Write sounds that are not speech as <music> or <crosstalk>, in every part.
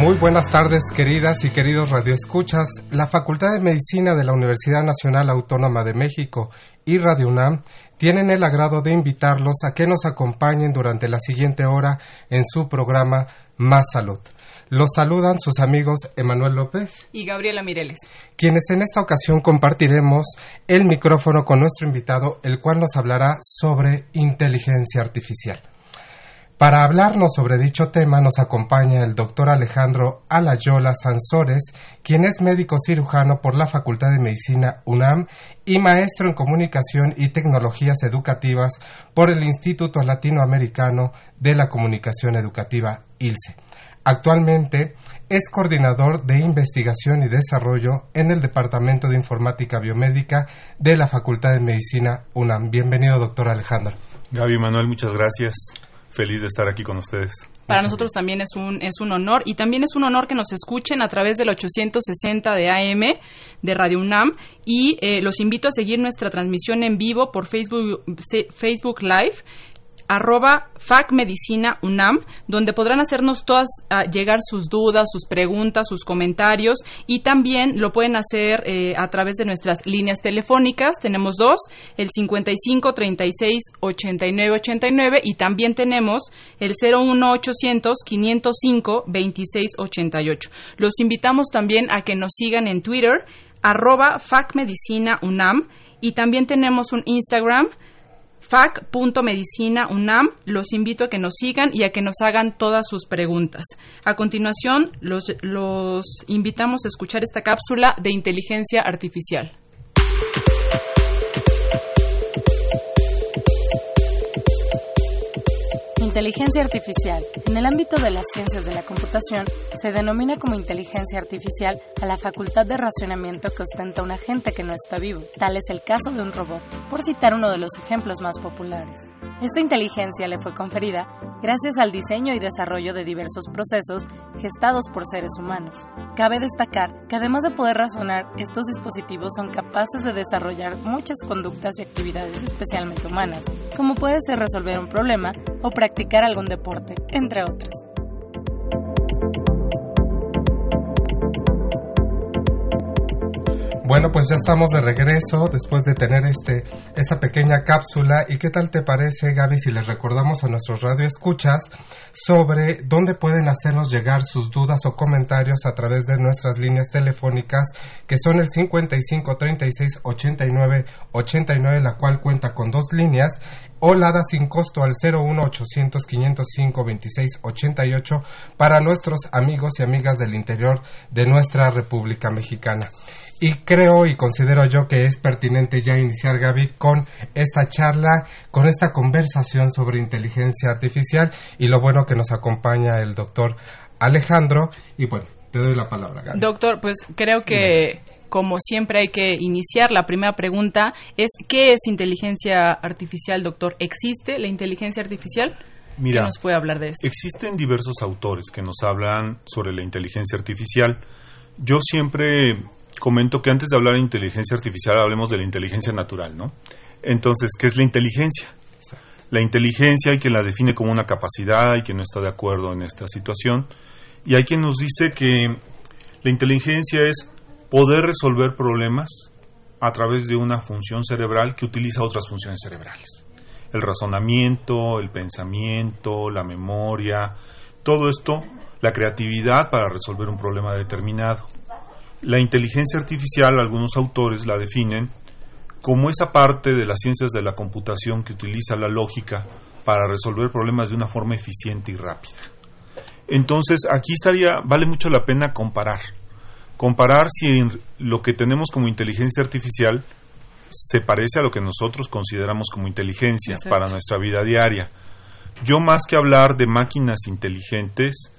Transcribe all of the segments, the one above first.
Muy buenas tardes, queridas y queridos radioescuchas. La Facultad de Medicina de la Universidad Nacional Autónoma de México y Radio UNAM tienen el agrado de invitarlos a que nos acompañen durante la siguiente hora en su programa Más Salud. Los saludan sus amigos Emanuel López y Gabriela Mireles, quienes en esta ocasión compartiremos el micrófono con nuestro invitado, el cual nos hablará sobre inteligencia artificial. Para hablarnos sobre dicho tema nos acompaña el doctor Alejandro Alayola Sansores, quien es médico cirujano por la Facultad de Medicina UNAM y maestro en comunicación y tecnologías educativas por el Instituto Latinoamericano de la Comunicación Educativa ILSE. Actualmente es coordinador de investigación y desarrollo en el Departamento de Informática Biomédica de la Facultad de Medicina UNAM. Bienvenido, doctor Alejandro. Gaby Manuel, muchas gracias feliz de estar aquí con ustedes. Para nosotros también es un, es un honor y también es un honor que nos escuchen a través del 860 de AM de Radio UNAM y eh, los invito a seguir nuestra transmisión en vivo por Facebook, Facebook Live arroba facmedicina UNAM, donde podrán hacernos todas ah, llegar sus dudas, sus preguntas, sus comentarios y también lo pueden hacer eh, a través de nuestras líneas telefónicas. Tenemos dos, el 55 36 89 89 y también tenemos el 01 800 505 26 88. Los invitamos también a que nos sigan en Twitter arroba facmedicina UNAM y también tenemos un Instagram fac.medicina.unam. Los invito a que nos sigan y a que nos hagan todas sus preguntas. A continuación, los, los invitamos a escuchar esta cápsula de inteligencia artificial. Inteligencia artificial. En el ámbito de las ciencias de la computación, se denomina como inteligencia artificial a la facultad de racionamiento que ostenta un agente que no está vivo. Tal es el caso de un robot, por citar uno de los ejemplos más populares. Esta inteligencia le fue conferida gracias al diseño y desarrollo de diversos procesos gestados por seres humanos. Cabe destacar que además de poder razonar, estos dispositivos son capaces de desarrollar muchas conductas y actividades especialmente humanas, como puede ser resolver un problema o practicar algún deporte, entre otras. Bueno, pues ya estamos de regreso después de tener este esta pequeña cápsula. ¿Y qué tal te parece, Gaby, si les recordamos a nuestros radioescuchas sobre dónde pueden hacernos llegar sus dudas o comentarios a través de nuestras líneas telefónicas, que son el 55 36 89 89, la cual cuenta con dos líneas, o la da sin costo al 01 800 505 26 88 para nuestros amigos y amigas del interior de nuestra República Mexicana. Y creo y considero yo que es pertinente ya iniciar, Gaby, con esta charla, con esta conversación sobre inteligencia artificial y lo bueno que nos acompaña el doctor Alejandro. Y bueno, te doy la palabra, Gaby. Doctor, pues creo que como siempre hay que iniciar. La primera pregunta es, ¿qué es inteligencia artificial, doctor? ¿Existe la inteligencia artificial? Mira, ¿Qué nos puede hablar de esto? Existen diversos autores que nos hablan sobre la inteligencia artificial. Yo siempre comento que antes de hablar de inteligencia artificial hablemos de la inteligencia natural, ¿no? Entonces, ¿qué es la inteligencia? La inteligencia hay quien la define como una capacidad, hay quien no está de acuerdo en esta situación, y hay quien nos dice que la inteligencia es poder resolver problemas a través de una función cerebral que utiliza otras funciones cerebrales. El razonamiento, el pensamiento, la memoria, todo esto, la creatividad para resolver un problema determinado. La inteligencia artificial, algunos autores la definen como esa parte de las ciencias de la computación que utiliza la lógica para resolver problemas de una forma eficiente y rápida. Entonces, aquí estaría, vale mucho la pena comparar. Comparar si lo que tenemos como inteligencia artificial se parece a lo que nosotros consideramos como inteligencia para nuestra vida diaria. Yo más que hablar de máquinas inteligentes,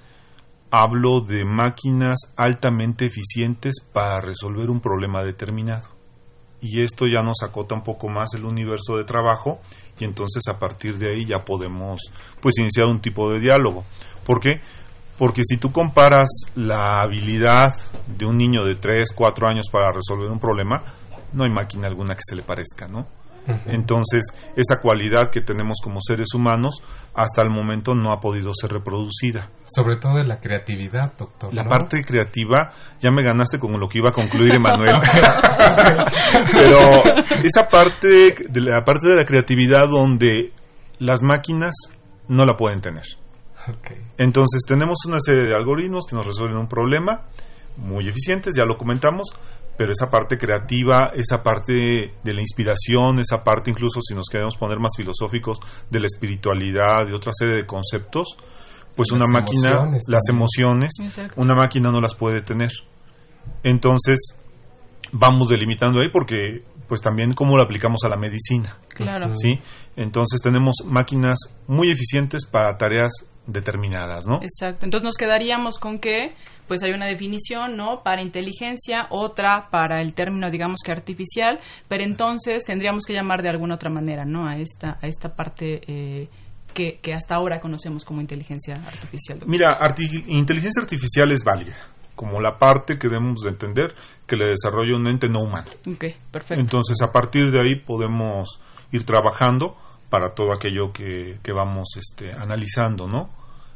hablo de máquinas altamente eficientes para resolver un problema determinado. Y esto ya nos acota un poco más el universo de trabajo y entonces a partir de ahí ya podemos pues iniciar un tipo de diálogo. ¿Por qué? Porque si tú comparas la habilidad de un niño de 3, 4 años para resolver un problema, no hay máquina alguna que se le parezca, ¿no? Entonces, esa cualidad que tenemos como seres humanos hasta el momento no ha podido ser reproducida. Sobre todo de la creatividad, doctor. La parte creativa, ya me ganaste con lo que iba a concluir, Emanuel. <laughs> Pero esa parte de la parte de la creatividad donde las máquinas no la pueden tener. Entonces tenemos una serie de algoritmos que nos resuelven un problema muy eficientes, ya lo comentamos, pero esa parte creativa, esa parte de la inspiración, esa parte incluso si nos queremos poner más filosóficos de la espiritualidad, de otra serie de conceptos, pues una máquina, las emociones, una máquina no las puede tener. Entonces, vamos delimitando ahí porque pues también cómo lo aplicamos a la medicina. Claro. ¿Sí? Entonces tenemos máquinas muy eficientes para tareas determinadas, ¿no? Exacto. Entonces nos quedaríamos con que pues hay una definición, ¿no? Para inteligencia, otra para el término, digamos que artificial, pero entonces tendríamos que llamar de alguna otra manera, ¿no? A esta, a esta parte eh, que, que, hasta ahora conocemos como inteligencia artificial. Mira, inteligencia artificial es válida como la parte que debemos de entender que le desarrolla un ente no humano. Ok, perfecto. Entonces, a partir de ahí podemos ir trabajando para todo aquello que, que vamos este, analizando, ¿no?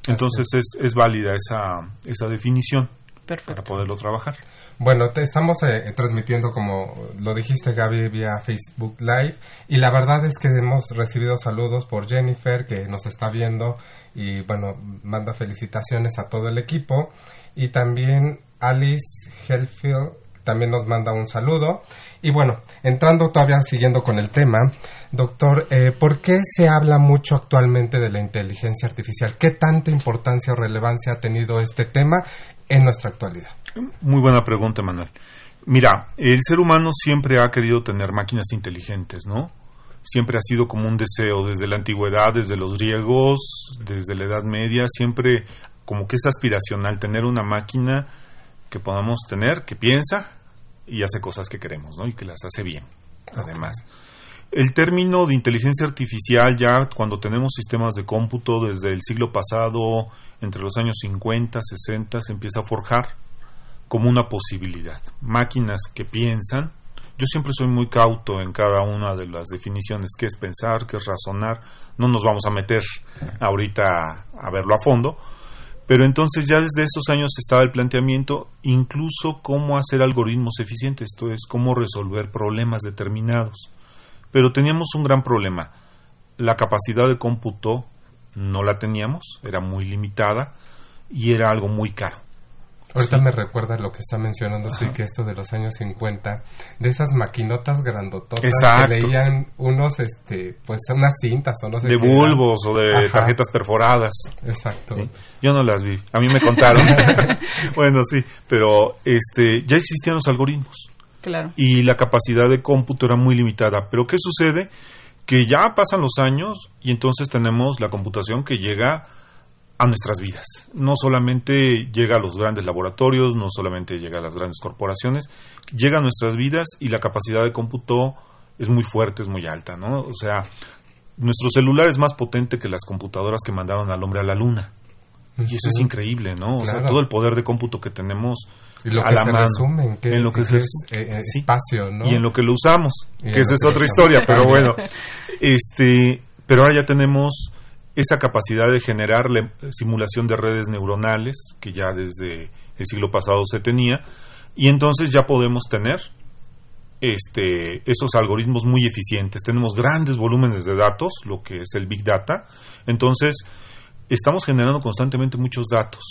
Entonces es, es válida esa, esa definición para poderlo trabajar. Bueno, te estamos eh, transmitiendo, como lo dijiste Gaby, vía Facebook Live y la verdad es que hemos recibido saludos por Jennifer que nos está viendo y bueno, manda felicitaciones a todo el equipo y también Alice Hellfield también nos manda un saludo. Y bueno, entrando todavía siguiendo con el tema, doctor, eh, ¿por qué se habla mucho actualmente de la inteligencia artificial? ¿Qué tanta importancia o relevancia ha tenido este tema en nuestra actualidad? Muy buena pregunta, Manuel. Mira, el ser humano siempre ha querido tener máquinas inteligentes, ¿no? Siempre ha sido como un deseo desde la antigüedad, desde los griegos, desde la Edad Media, siempre como que es aspiracional tener una máquina que podamos tener, que piensa y hace cosas que queremos, ¿no? Y que las hace bien, además. El término de inteligencia artificial ya cuando tenemos sistemas de cómputo desde el siglo pasado, entre los años 50, 60, se empieza a forjar como una posibilidad. Máquinas que piensan. Yo siempre soy muy cauto en cada una de las definiciones, qué es pensar, qué es razonar. No nos vamos a meter ahorita a verlo a fondo, pero entonces ya desde esos años estaba el planteamiento incluso cómo hacer algoritmos eficientes, esto es, cómo resolver problemas determinados. Pero teníamos un gran problema. La capacidad de cómputo no la teníamos, era muy limitada y era algo muy caro. Ahorita me recuerda lo que está mencionando usted, que esto de los años 50, de esas maquinotas grandototas que leían unos, este, pues unas cintas o no sé De bulbos o de tarjetas perforadas. Exacto. Yo no las vi, a mí me contaron. <laughs> bueno, sí, pero este, ya existían los algoritmos. Claro. Y la capacidad de cómputo era muy limitada. Pero ¿qué sucede? Que ya pasan los años y entonces tenemos la computación que llega a nuestras vidas. No solamente llega a los grandes laboratorios, no solamente llega a las grandes corporaciones, llega a nuestras vidas y la capacidad de cómputo es muy fuerte, es muy alta, ¿no? O sea, nuestro celular es más potente que las computadoras que mandaron al hombre a la luna. Y eso es increíble, ¿no? O sea, todo el poder de cómputo que tenemos a la mano. en, lo que, es eh, espacio, ¿no? Y en lo que lo usamos, que esa es otra historia, pero bueno. Este, pero ahora ya tenemos esa capacidad de generar la simulación de redes neuronales, que ya desde el siglo pasado se tenía, y entonces ya podemos tener este, esos algoritmos muy eficientes. Tenemos grandes volúmenes de datos, lo que es el Big Data, entonces estamos generando constantemente muchos datos.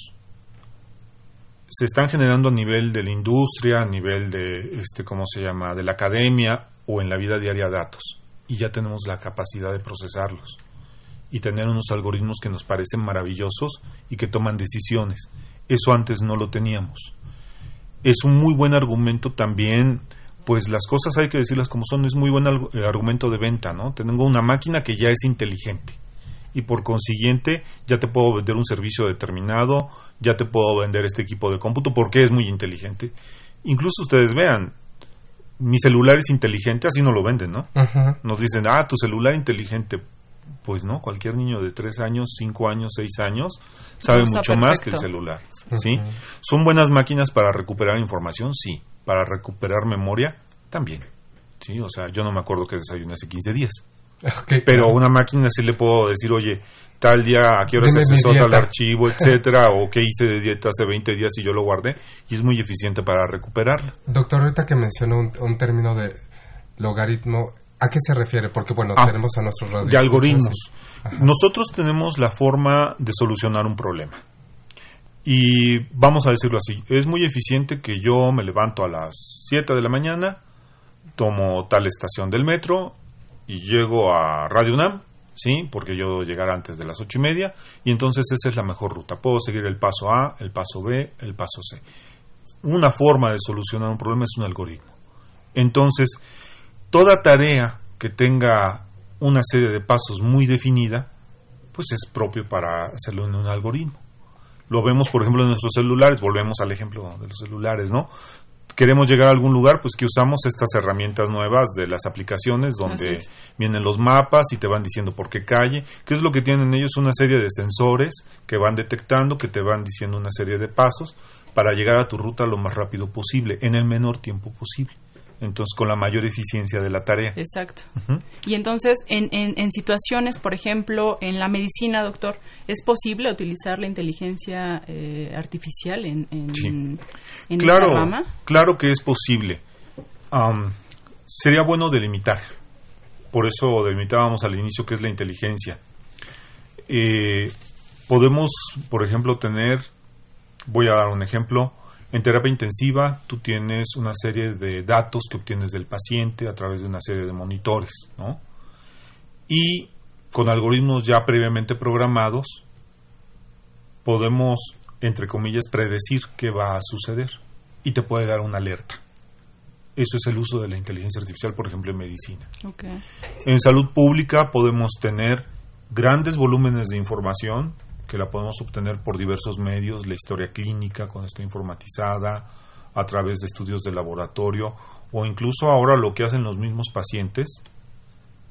se están generando a nivel de la industria, a nivel de, este, ¿cómo se llama?, de la academia o en la vida diaria datos. Y ya tenemos la capacidad de procesarlos y tener unos algoritmos que nos parecen maravillosos y que toman decisiones. Eso antes no lo teníamos. Es un muy buen argumento también, pues las cosas hay que decirlas como son, es muy buen eh, argumento de venta, ¿no? Tengo una máquina que ya es inteligente y por consiguiente ya te puedo vender un servicio determinado, ya te puedo vender este equipo de cómputo porque es muy inteligente. Incluso ustedes vean, mi celular es inteligente, así no lo venden, ¿no? Nos dicen, ah, tu celular inteligente. Pues no, cualquier niño de 3 años, 5 años, 6 años sabe mucho más que el celular. ¿sí? ¿Son buenas máquinas para recuperar información? Sí. ¿Para recuperar memoria? También. ¿sí? O sea, yo no me acuerdo que desayuné hace 15 días <laughs> pero una máquina sí le puedo decir, oye, tal día, a qué hora se accesó tal archivo, etcétera, <laughs> o qué hice de dieta hace 20 días y yo lo guardé, y es muy eficiente para recuperarla. Doctor, ahorita que mencionó un, término de logaritmo, ¿a qué se refiere? Porque, bueno, ah, tenemos a nuestros radios. De algoritmos. Nosotros tenemos la forma de solucionar un problema. Y vamos a decirlo así, es muy eficiente que yo me levanto a las 7 de la mañana, tomo tal estación del metro y llego a Radio UNAM, ¿sí? Porque yo llegar antes de las ocho y media y entonces esa es la mejor ruta. Puedo seguir el paso A, el paso B, el paso C. Una forma de solucionar un problema es un algoritmo. Entonces, toda tarea que tenga una serie de pasos muy definida, pues es propio para hacerlo en un algoritmo. Lo vemos, por ejemplo, en nuestros celulares, volvemos al ejemplo de los celulares, ¿no? queremos llegar a algún lugar, pues que usamos estas herramientas nuevas de las aplicaciones donde vienen los mapas y te van diciendo por qué calle. ¿Qué es lo que tienen ellos? Una serie de sensores que van detectando, que te van diciendo una serie de pasos para llegar a tu ruta lo más rápido posible, en el menor tiempo posible entonces con la mayor eficiencia de la tarea. Exacto. Y entonces, en, en, situaciones, por ejemplo, en la medicina, doctor, ¿es posible utilizar la inteligencia eh, artificial en, en, claro, Claro que es posible. sería bueno delimitar. Por eso delimitábamos al inicio qué es la inteligencia. Eh, podemos, por ejemplo, tener, voy a dar un ejemplo, en terapia intensiva tú tienes una serie de datos que obtienes del paciente a través de una serie de monitores, ¿no? Y con algoritmos ya previamente programados podemos, entre comillas, predecir qué va a suceder y te puede dar una alerta. Eso es el uso de la inteligencia artificial, por ejemplo, en medicina. En salud pública podemos tener grandes volúmenes de información que la podemos obtener por diversos medios, la historia clínica cuando está informatizada, a través de estudios de laboratorio o incluso ahora lo que hacen los mismos pacientes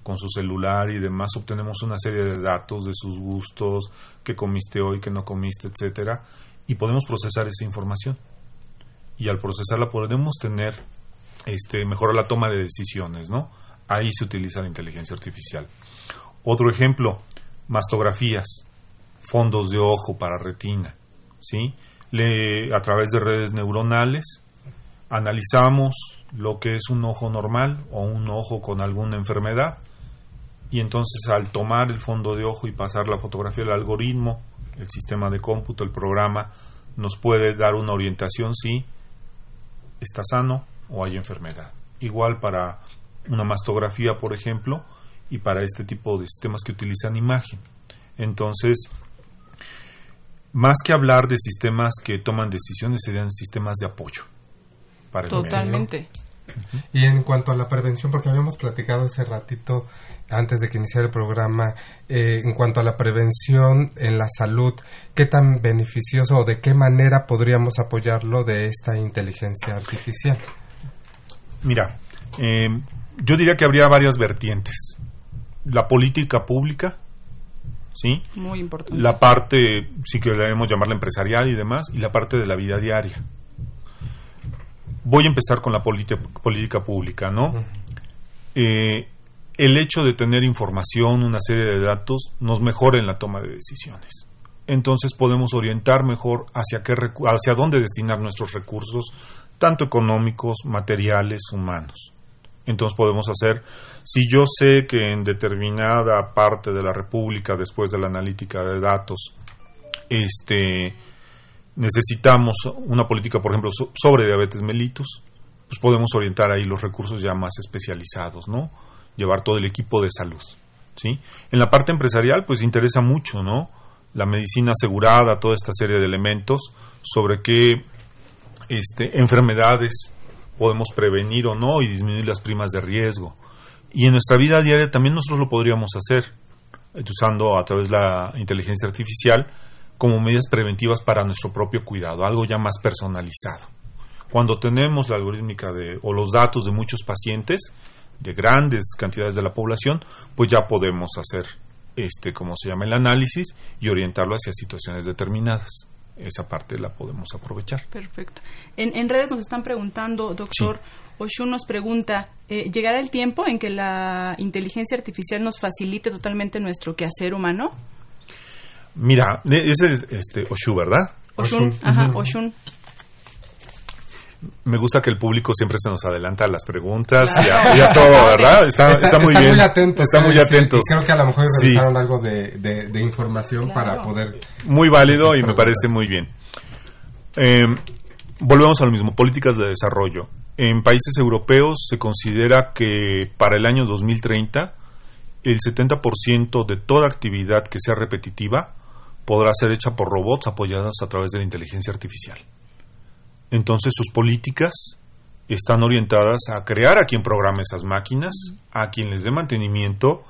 con su celular y demás obtenemos una serie de datos de sus gustos, qué comiste hoy, qué no comiste, etcétera, y podemos procesar esa información. Y al procesarla podemos tener este mejorar la toma de decisiones, ¿no? Ahí se utiliza la inteligencia artificial. Otro ejemplo, mastografías fondos de ojo para retina, ¿sí? Le, a través de redes neuronales analizamos lo que es un ojo normal o un ojo con alguna enfermedad y entonces al tomar el fondo de ojo y pasar la fotografía al algoritmo, el sistema de cómputo, el programa, nos puede dar una orientación si está sano o hay enfermedad. Igual para una mastografía, por ejemplo, y para este tipo de sistemas que utilizan imagen. Entonces, más que hablar de sistemas que toman decisiones, serían sistemas de apoyo. Para Totalmente. Y en cuanto a la prevención, porque habíamos platicado hace ratito, antes de que iniciara el programa, eh, en cuanto a la prevención en la salud, ¿qué tan beneficioso o de qué manera podríamos apoyarlo de esta inteligencia artificial? Mira, eh, yo diría que habría varias vertientes. La política pública, ¿sí? Muy importante. La parte, sí que debemos llamarla empresarial y demás, y la parte de la vida diaria. Voy a empezar con la política pública, ¿no? Eh, el hecho de tener información, una serie de datos, nos mejora en la toma de decisiones. Entonces podemos orientar mejor hacia, qué, hacia dónde destinar nuestros recursos, tanto económicos, materiales, humanos. Entonces podemos hacer, si yo sé que en determinada parte de la República, después de la analítica de datos, este, necesitamos una política, por ejemplo, sobre diabetes mellitus, pues podemos orientar ahí los recursos ya más especializados, ¿no? Llevar todo el equipo de salud, ¿sí? En la parte empresarial, pues interesa mucho, ¿no? La medicina asegurada, toda esta serie de elementos sobre qué este, enfermedades podemos prevenir o no y disminuir las primas de riesgo. Y en nuestra vida diaria también nosotros lo podríamos hacer, usando a través de la inteligencia artificial como medidas preventivas para nuestro propio cuidado, algo ya más personalizado. Cuando tenemos la algorítmica de, o los datos de muchos pacientes, de grandes cantidades de la población, pues ya podemos hacer este, como se llama el análisis y orientarlo hacia situaciones determinadas. Esa parte la podemos aprovechar. Perfecto. En, redes nos están preguntando, doctor, Oshun nos pregunta, eh, ¿llegará el tiempo en que la inteligencia artificial nos facilite totalmente nuestro quehacer humano? Mira, ese es este, Oshu, ¿verdad? Oshun, ajá, Oshun me gusta que el público siempre se nos adelanta a las preguntas y, a, todo, ¿verdad? Está, muy bien. está muy atento. creo que a lo mejor revisaron algo de, información para poder... Muy válido y me parece muy bien. Eh, volvemos a lo mismo, políticas de desarrollo. En países europeos se considera que para el año 2030 el 70% de toda actividad que sea repetitiva podrá ser hecha por robots apoyados a través de la inteligencia artificial. Entonces sus políticas están orientadas a crear a quien programe esas máquinas, a quien les dé mantenimiento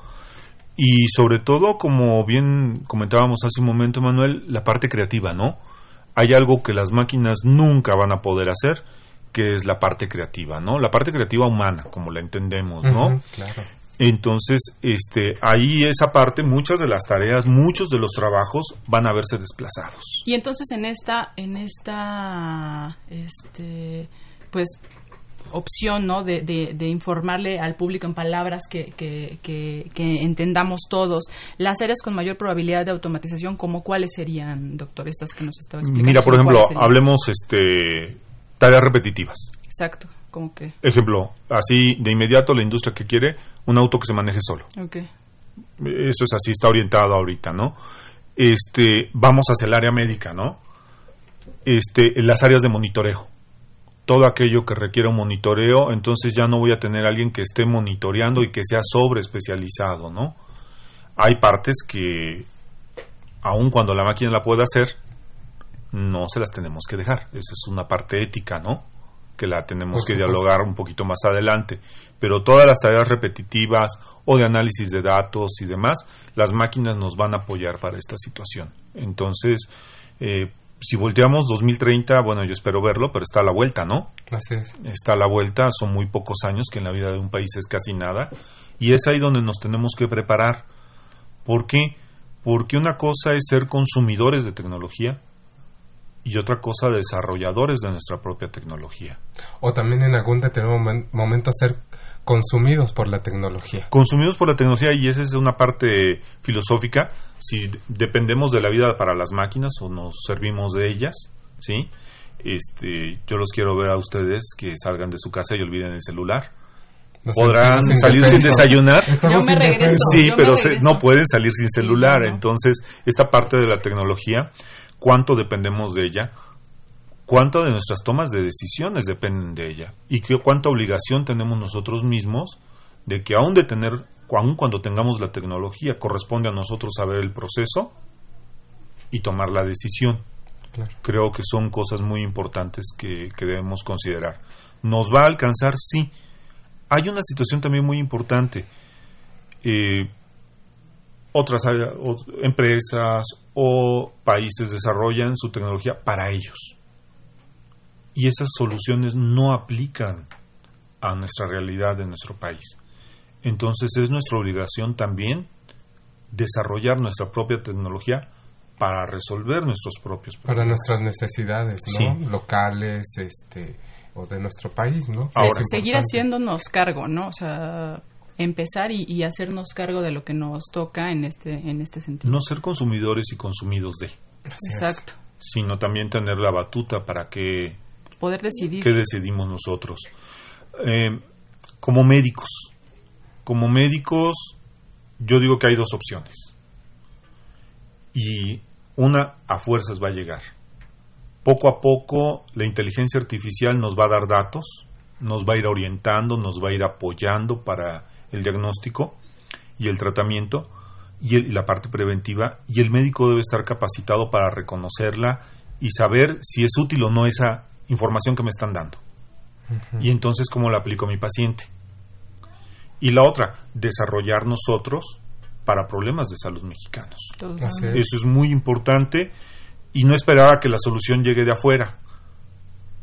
y sobre todo, como bien comentábamos hace un momento, Manuel, la parte creativa, ¿no? Hay algo que las máquinas nunca van a poder hacer, que es la parte creativa, ¿no? La parte creativa humana, como la entendemos, ¿no? claro. Entonces, este, ahí esa parte, muchas de las tareas, muchos de los trabajos van a verse desplazados. Y entonces en esta, en esta, este, pues opción, ¿no? De, de, informarle al público en palabras que, que, que, entendamos todos. Las áreas con mayor probabilidad de automatización, ¿como cuáles serían, doctor, estas que nos estaba explicando? Mira, por ejemplo, hablemos este, tareas repetitivas. Exacto. ¿Cómo que? Ejemplo, así de inmediato la industria que quiere un auto que se maneje solo. Okay. Eso es así, está orientado ahorita, ¿no? Este, vamos hacia el área médica, ¿no? Este, las áreas de monitoreo. Todo aquello que requiera un monitoreo, entonces ya no voy a tener alguien que esté monitoreando y que sea sobre especializado, ¿no? Hay partes que, aun cuando la máquina la pueda hacer, no se las tenemos que dejar. Esa es una parte ética, ¿no? Que la tenemos que dialogar un poquito más adelante. Pero todas las tareas repetitivas o de análisis de datos y demás, las máquinas nos van a apoyar para esta situación. Entonces, eh, si volteamos 2030, bueno, yo espero verlo, pero está a la vuelta, ¿no? Así es. Está a la vuelta, son muy pocos años, que en la vida de un país es casi nada, y es ahí donde nos tenemos que preparar. ¿Por qué? Porque una cosa es ser consumidores de tecnología y otra cosa desarrolladores de nuestra propia tecnología. O también en algún determinado momento ser consumidos por la tecnología. Consumidos por la tecnología y esa es una parte filosófica, si dependemos de la vida para las máquinas o nos servimos de ellas, ¿sí? Este, yo los quiero ver a ustedes que salgan de su casa y olviden el celular. Podrán salir sin desayunar. Yo me regreso. Sí, pero no pueden salir sin celular. Entonces, esta parte de la tecnología cuánto dependemos de ella, cuánto de nuestras tomas de decisiones dependen de ella y qué, cuánta obligación tenemos nosotros mismos de que aún de tener, aun cuando tengamos la tecnología, corresponde a nosotros saber el proceso y tomar la decisión. Creo que son cosas muy importantes que, debemos considerar. ¿Nos va a alcanzar? Sí. Hay una situación también muy importante. Eh, otras empresas o países desarrollan su tecnología para ellos. Y esas soluciones no aplican a nuestra realidad de nuestro país. Entonces es nuestra obligación también desarrollar nuestra propia tecnología para resolver nuestros propios problemas. Para nuestras necesidades, ¿no? Locales, este, o de nuestro país, ¿no? Ahora, seguir haciéndonos cargo, ¿no? O sea, empezar y, hacernos cargo de lo que nos toca en este en este sentido. No ser consumidores y consumidos de. Exacto. Sino también tener la batuta para que poder decidir. ¿Qué decidimos nosotros? Eh, como médicos, como médicos, yo digo que hay dos opciones. Y una a fuerzas va a llegar. Poco a poco la inteligencia artificial nos va a dar datos, nos va a ir orientando, nos va a ir apoyando para el diagnóstico y el tratamiento y, la parte preventiva y el médico debe estar capacitado para reconocerla y saber si es útil o no esa información que me están dando. Y entonces cómo la aplico a mi paciente. Y la otra, desarrollar nosotros para problemas de salud mexicanos. Eso es muy importante y no esperar a que la solución llegue de afuera.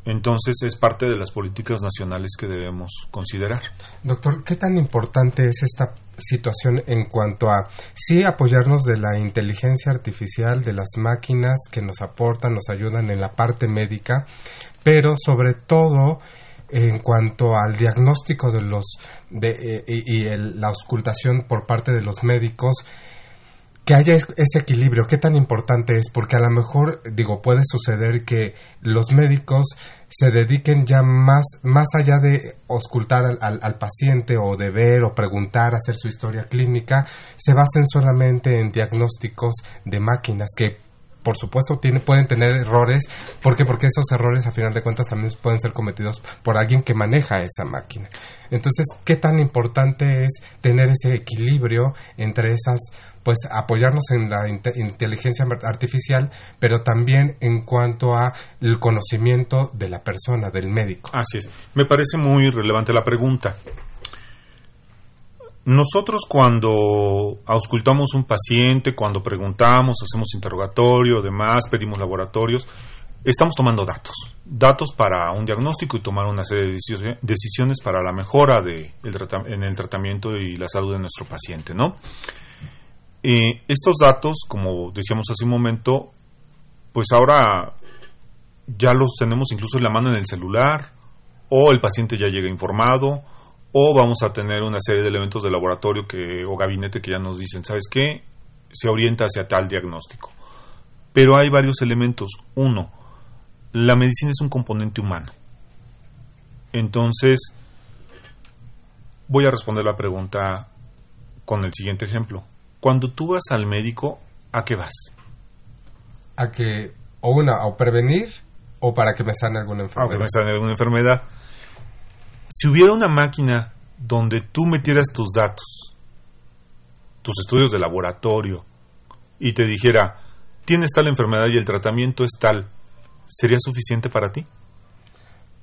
Entonces es parte de las políticas nacionales que debemos considerar. Doctor, ¿qué tan importante es esta situación en cuanto a sí apoyarnos de la inteligencia artificial, de las máquinas que nos aportan, nos ayudan en la parte médica, pero sobre todo en cuanto al diagnóstico de los de, eh, y, la auscultación por parte de los médicos que haya ese equilibrio, qué tan importante es, porque a lo mejor, digo, puede suceder que los médicos se dediquen ya más, más allá de auscultar al, paciente o de ver o preguntar, hacer su historia clínica, se basen solamente en diagnósticos de máquinas que por supuesto tiene, pueden tener errores. ¿Por qué? Porque esos errores a final de cuentas también pueden ser cometidos por alguien que maneja esa máquina. Entonces, ¿qué tan importante es tener ese equilibrio entre esas pues apoyarnos en la inteligencia artificial, pero también en cuanto a el conocimiento de la persona, del médico. Así es. Me parece muy relevante la pregunta. Nosotros cuando auscultamos un paciente, cuando preguntamos, hacemos interrogatorio, demás, pedimos laboratorios, estamos tomando datos, datos para un diagnóstico y tomar una serie de decisiones para la mejora de en el tratamiento y la salud de nuestro paciente, ¿no? Estos datos, como decíamos hace un momento, pues ahora ya los tenemos incluso en la mano en el celular, o el paciente ya llega informado, o vamos a tener una serie de elementos de laboratorio que, o gabinete que ya nos dicen, ¿sabes qué? Se orienta hacia tal diagnóstico. Pero hay varios elementos. Uno, la medicina es un componente humano. Entonces, voy a responder la pregunta con el siguiente ejemplo. Cuando tú vas al médico, ¿a qué vas? A que, o una, o prevenir, o para que me sane alguna enfermedad. que me sane alguna enfermedad. Si hubiera una máquina donde tú metieras tus datos, tus estudios de laboratorio, y te dijera, tienes tal enfermedad y el tratamiento es tal, ¿sería suficiente para ti?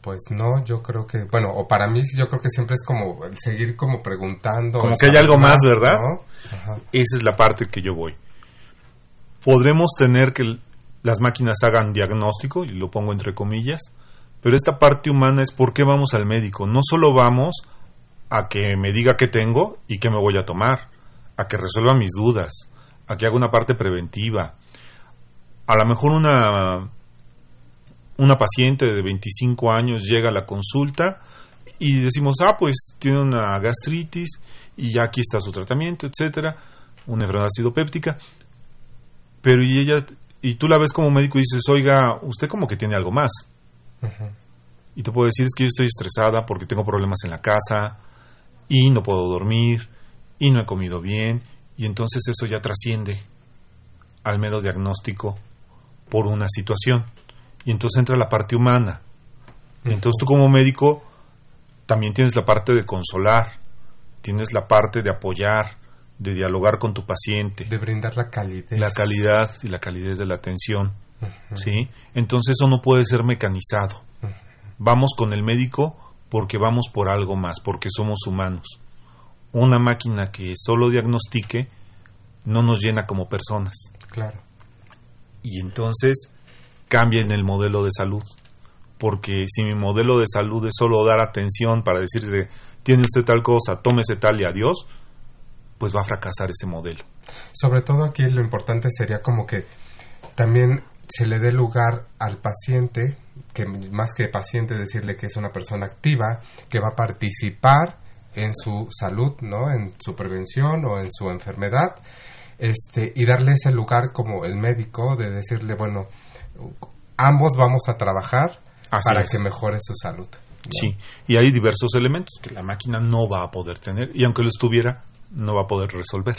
Pues no, yo creo que, bueno, o para mí yo creo que siempre es como seguir como preguntando. Como que hay algo más, ¿verdad? Esa es la parte que yo voy. Podremos tener que las máquinas hagan diagnóstico, y lo pongo entre comillas, pero esta parte humana es por qué vamos al médico. No solo vamos a que me diga qué tengo y qué me voy a tomar, a que resuelva mis dudas, a que haga una parte preventiva. A lo mejor una una paciente de 25 años llega a la consulta y decimos, ah, pues tiene una gastritis y ya aquí está su tratamiento, etcétera, una enfermedad acidopéptica, pero y ella, y tú la ves como médico y dices, oiga, usted como que tiene algo más. Y te puedo decir, es que yo estoy estresada porque tengo problemas en la casa y no puedo dormir y no he comido bien, y entonces eso ya trasciende al mero diagnóstico por una situación y entonces entra la parte humana. Entonces tú como médico también tienes la parte de consolar, tienes la parte de apoyar, de dialogar con tu paciente. De brindar la calidez. La calidad y la calidez de la atención. ¿Sí? Entonces eso no puede ser mecanizado. Vamos con el médico porque vamos por algo más, porque somos humanos. Una máquina que solo diagnostique no nos llena como personas. Claro. Y entonces cambien el modelo de salud. Porque si mi modelo de salud es solo dar atención para decirle, tiene usted tal cosa, tómese tal y adiós, pues va a fracasar ese modelo. Sobre todo aquí lo importante sería como que también se le dé lugar al paciente, que más que paciente decirle que es una persona activa, que va a participar en su salud, ¿no? En su prevención o en su enfermedad, este, y darle ese lugar como el médico de decirle, bueno, ambos vamos a trabajar para que mejore su salud. Sí, y hay diversos elementos que la máquina no va a poder tener y aunque lo estuviera, no va a poder resolver.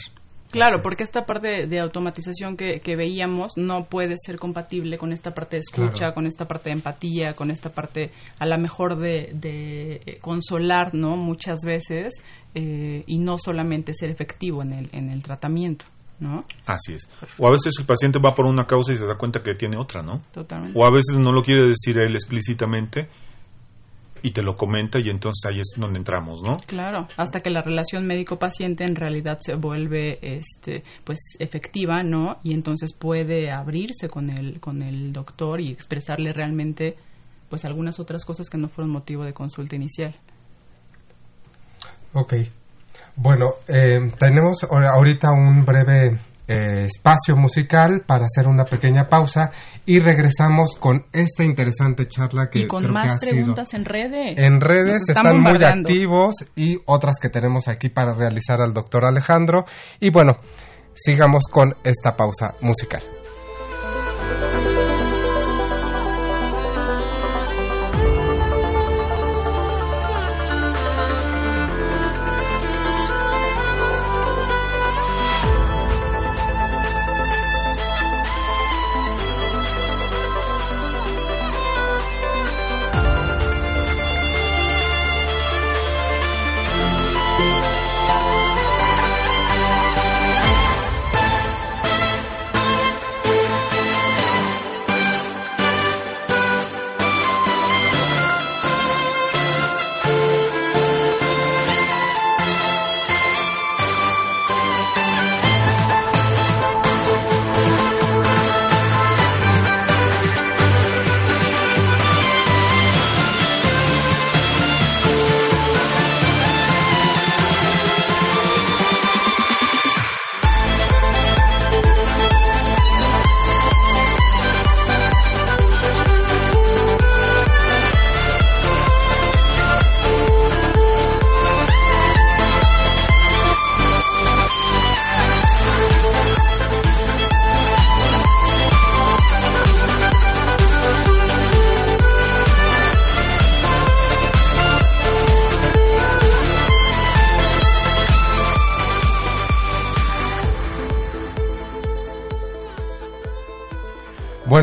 Claro, porque esta parte de automatización que, que, veíamos no puede ser compatible con esta parte de escucha, con esta parte de empatía, con esta parte a la mejor de, de consolar, ¿no? Muchas veces eh, y no solamente ser efectivo en el, en el tratamiento. ¿No? Así es. O a veces el paciente va por una causa y se da cuenta que tiene otra, ¿no? Totalmente. O a veces no lo quiere decir él explícitamente y te lo comenta y entonces ahí es donde entramos, ¿no? Claro, hasta que la relación médico-paciente en realidad se vuelve este pues efectiva, ¿no? Y entonces puede abrirse con el con el doctor y expresarle realmente pues algunas otras cosas que no fueron motivo de consulta inicial. Ok. Bueno, eh, tenemos ahorita un breve eh, espacio musical para hacer una pequeña pausa y regresamos con esta interesante charla que y con más preguntas en redes. En redes están, muy activos y otras que tenemos aquí para realizar al doctor Alejandro. Y bueno, sigamos con esta pausa musical.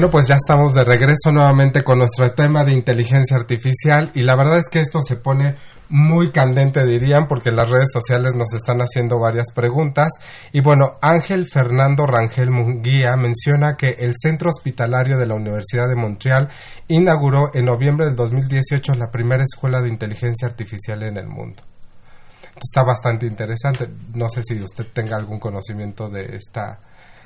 Bueno, pues ya estamos de regreso nuevamente con nuestro tema de inteligencia artificial y la verdad es que esto se pone muy candente dirían porque las redes sociales nos están haciendo varias preguntas y bueno, Ángel Fernando Rangel Munguía menciona que el Centro Hospitalario de la Universidad de Montreal inauguró en noviembre del 2018 la primera escuela de inteligencia artificial en el mundo. Está bastante interesante. No sé si usted tenga algún conocimiento de esta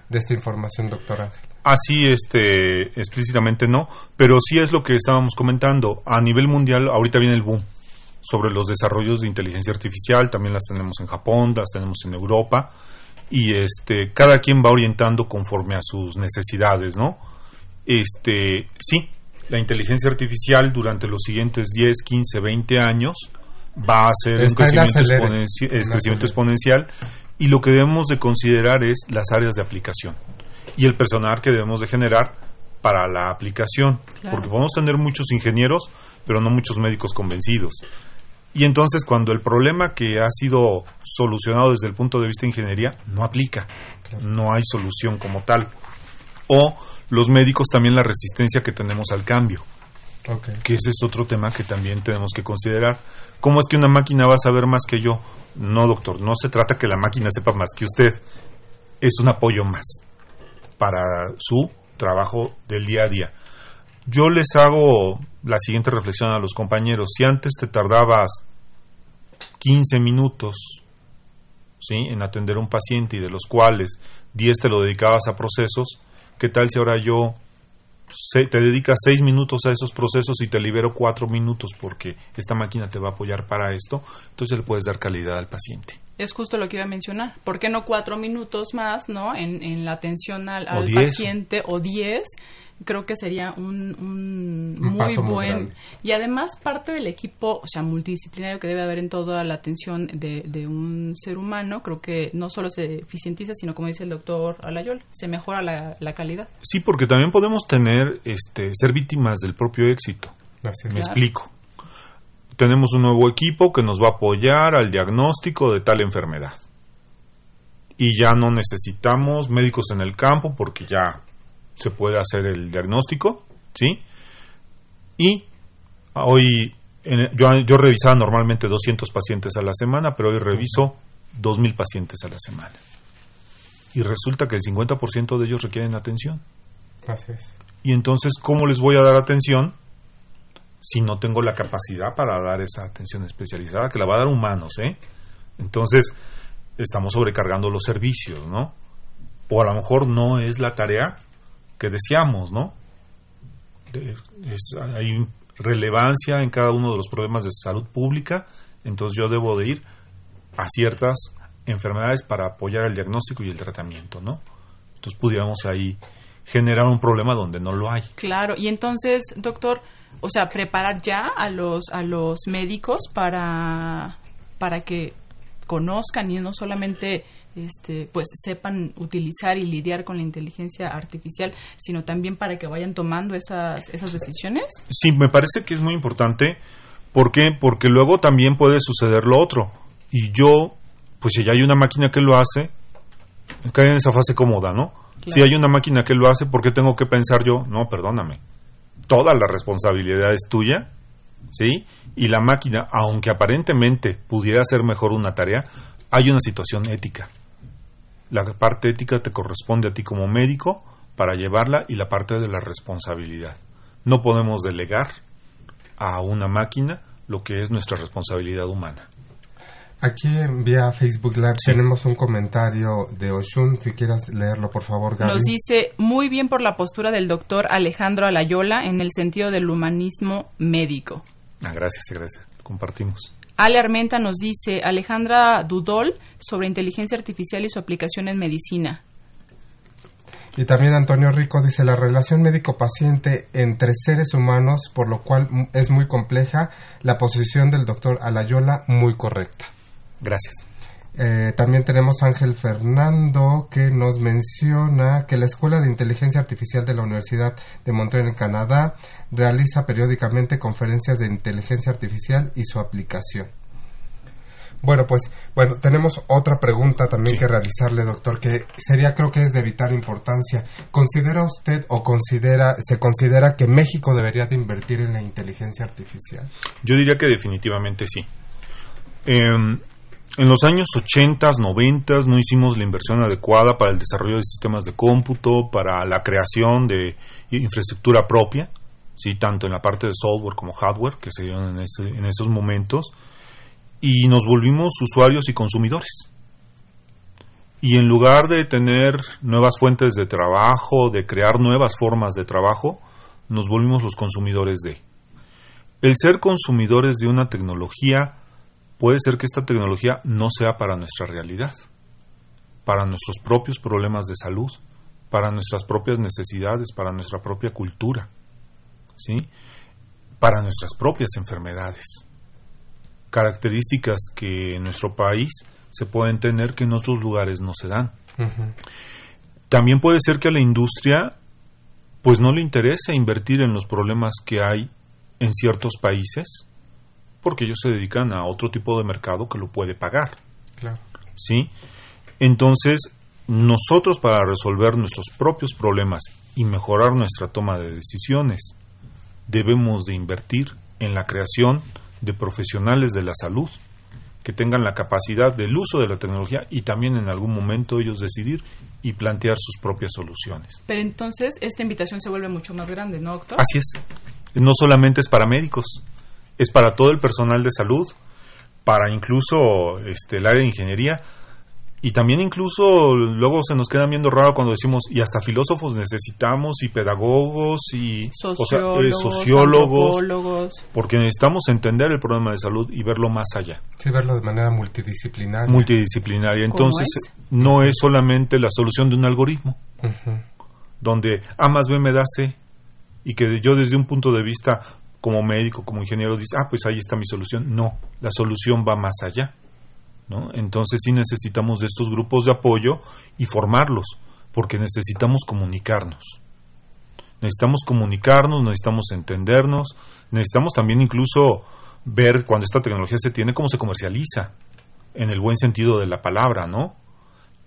de esta información, doctor Ángel. Así, este, explícitamente no, pero sí es lo que estábamos comentando. A nivel mundial, ahorita viene el boom sobre los desarrollos de inteligencia artificial, también las tenemos en Japón, las tenemos en Europa, y este, cada quien va orientando conforme a sus necesidades, ¿no? Este, sí, la inteligencia artificial durante los siguientes 10, 15, 20 años va a ser un crecimiento, crecimiento exponencial y lo que debemos de considerar es las áreas de aplicación y el personal que debemos de generar para la aplicación, porque podemos tener muchos ingenieros, pero no muchos médicos convencidos. Y entonces cuando el problema que ha sido solucionado desde el punto de vista de ingeniería no aplica, no hay solución como tal. O los médicos también la resistencia que tenemos al cambio. Que ese es otro tema que también tenemos que considerar. ¿Cómo es que una máquina va a saber más que yo? No, doctor, no se trata que la máquina sepa más que usted. Es un apoyo más para su trabajo del día a día. Yo les hago la siguiente reflexión a los compañeros. Si antes te tardabas 15 minutos ¿sí? en atender a un paciente y de los cuales 10 te lo dedicabas a procesos, ¿qué tal si ahora yo te dedicas seis minutos a esos procesos y te libero cuatro minutos porque esta máquina te va a apoyar para esto, entonces le puedes dar calidad al paciente. Es justo lo que iba a mencionar. ¿Por qué no cuatro minutos más, no, en, en la atención al, al paciente o diez? Creo que sería un, muy buen y además parte del equipo o sea multidisciplinario que debe haber en toda la atención de, de, un ser humano creo que no solo se eficientiza sino como dice el doctor Alayol se mejora la, la calidad. Sí porque también podemos tener este ser víctimas del propio éxito. Me explico. Tenemos un nuevo equipo que nos va a apoyar al diagnóstico de tal enfermedad. Y ya no necesitamos médicos en el campo porque ya se puede hacer el diagnóstico, ¿sí? Y hoy yo, yo revisaba normalmente 200 pacientes a la semana, pero hoy reviso 2.000 pacientes a la semana. Y resulta que el 50% de ellos requieren atención. Así es. Y entonces, ¿cómo les voy a dar atención si no tengo la capacidad para dar esa atención especializada? Que la va a dar humanos, ¿eh? Entonces, estamos sobrecargando los servicios, ¿no? O a lo mejor no es la tarea que deseamos, ¿no? hay relevancia en cada uno de los problemas de salud pública, entonces yo debo de ir a ciertas enfermedades para apoyar el diagnóstico y el tratamiento, ¿no? Entonces pudiéramos ahí generar un problema donde no lo hay. Claro, y entonces, doctor, o sea, preparar ya a los a los médicos para para que conozcan y no solamente este, pues sepan utilizar y lidiar con la inteligencia artificial, sino también para que vayan tomando esas, esas decisiones? Sí, me parece que es muy importante. ¿Por qué? Porque luego también puede suceder lo otro. Y yo, pues si ya hay una máquina que lo hace, cae en esa fase cómoda, ¿no? Si hay una máquina que lo hace, ¿por qué tengo que pensar yo? No, perdóname. Toda la responsabilidad es tuya ¿sí? Y la máquina, aunque aparentemente pudiera hacer mejor una tarea, hay una situación ética. La parte ética te corresponde a ti como médico para llevarla y la parte de la responsabilidad. No podemos delegar a una máquina lo que es nuestra responsabilidad humana. Aquí en vía Facebook Live tenemos un comentario de Oshun, si quieras leerlo por favor, Gaby. Nos dice, muy bien por la postura del doctor Alejandro Alayola en el sentido del humanismo médico. Ah, gracias, gracias. Compartimos. Ale Armenta nos dice, Alejandra Dudol, sobre inteligencia artificial y su aplicación en medicina. Y también Antonio Rico dice la relación médico-paciente entre seres humanos, por lo cual es muy compleja, la posición del doctor Alayola muy correcta. Gracias. Eh, también tenemos Ángel Fernando que nos menciona que la Escuela de Inteligencia Artificial de la Universidad de Montreal en Canadá realiza periódicamente conferencias de inteligencia artificial y su aplicación. Bueno, pues bueno, tenemos otra pregunta también que realizarle, doctor, que sería creo que es de vital importancia. ¿Considera usted o considera se considera que México debería de invertir en la inteligencia artificial? Yo diría que definitivamente sí. Eh, en los años 80, 90 no hicimos la inversión adecuada para el desarrollo de sistemas de cómputo, para la creación de infraestructura propia, ¿sí? tanto en la parte de software como hardware que se dieron en, en esos momentos, y nos volvimos usuarios y consumidores. Y en lugar de tener nuevas fuentes de trabajo, de crear nuevas formas de trabajo, nos volvimos los consumidores de. El ser consumidores de una tecnología puede ser que esta tecnología no sea para nuestra realidad, para nuestros propios problemas de salud, para nuestras propias necesidades, para nuestra propia cultura, ¿sí? para nuestras propias enfermedades. Características que en nuestro país se pueden tener que en otros lugares no se dan. También puede ser que a la industria pues no le interese invertir en los problemas que hay en ciertos países porque ellos se dedican a otro tipo de mercado que lo puede pagar. ¿Sí? Entonces, nosotros para resolver nuestros propios problemas y mejorar nuestra toma de decisiones, debemos de invertir en la creación de profesionales de la salud que tengan la capacidad del uso de la tecnología y también en algún momento ellos decidir y plantear sus propias soluciones. Pero entonces esta invitación se vuelve mucho más grande, ¿no, doctor? Así es. No solamente es para médicos, es para todo el personal de salud, para incluso este, el área de ingeniería, y también incluso luego se nos queda viendo raro cuando decimos, y hasta filósofos necesitamos, y pedagogos, y eh, sociólogos, sociólogos porque necesitamos entender el problema de salud y verlo más allá. Sí, verlo de manera multidisciplinaria. Multidisciplinaria. Entonces, no es solamente la solución de un algoritmo, donde A más B me da C, y que yo desde un punto de vista como médico, como ingeniero, dice, ah, pues ahí está mi solución. No, la solución va más allá. ¿No? Entonces sí necesitamos de estos grupos de apoyo y formarlos, porque necesitamos comunicarnos. Necesitamos comunicarnos, necesitamos entendernos, necesitamos también incluso ver cuando esta tecnología se tiene, cómo se comercializa, en el buen sentido de la palabra, ¿no?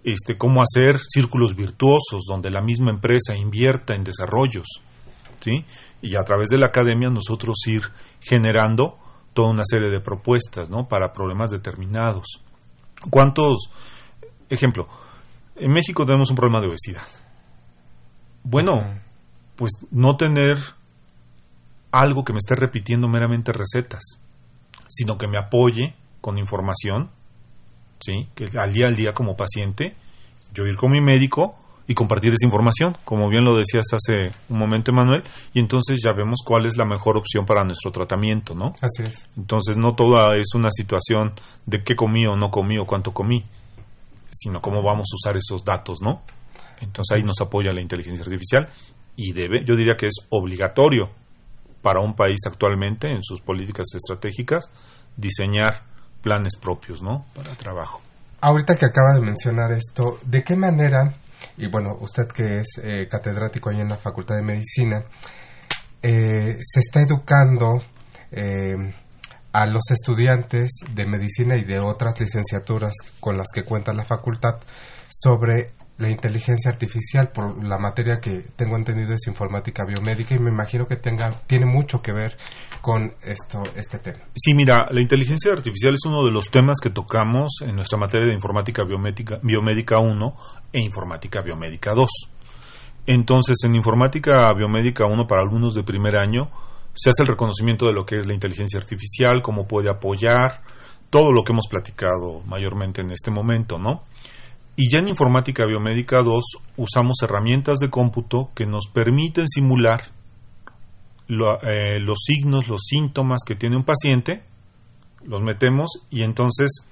este, cómo hacer círculos virtuosos donde la misma empresa invierta en desarrollos, ¿sí? Y a través de la academia nosotros ir generando toda una serie de propuestas, ¿no? Para problemas determinados. ¿Cuántos? Ejemplo, en México tenemos un problema de obesidad. Bueno, pues no tener algo que me esté repitiendo meramente recetas, sino que me apoye con información, ¿sí? Que al día al día como paciente, yo ir con mi médico y compartir esa información, como bien lo decías hace un momento, Manuel, y entonces ya vemos cuál es la mejor opción para nuestro tratamiento, ¿no? Así es. Entonces no toda es una situación de qué comí o no comí o cuánto comí, sino cómo vamos a usar esos datos, ¿no? Entonces ahí nos apoya la inteligencia artificial y debe, yo diría que es obligatorio para un país actualmente en sus políticas estratégicas diseñar planes propios, ¿no? Para trabajo. Ahorita que acaba de mencionar esto, ¿de qué manera, y bueno, usted que es eh, catedrático ahí en la Facultad de Medicina, eh, se está educando eh, a los estudiantes de medicina y de otras licenciaturas con las que cuenta la facultad sobre la inteligencia artificial por la materia que tengo entendido es informática biomédica y me imagino que tenga tiene mucho que ver con esto este tema. Sí, mira, la inteligencia artificial es uno de los temas que tocamos en nuestra materia de informática biomédica, biomédica 1 e informática biomédica 2. Entonces, en informática biomédica 1 para alumnos de primer año se hace el reconocimiento de lo que es la inteligencia artificial, cómo puede apoyar, todo lo que hemos platicado mayormente en este momento, ¿no? Y ya en informática biomédica 2 usamos herramientas de cómputo que nos permiten simular eh, los signos, los síntomas que tiene un paciente, los metemos y entonces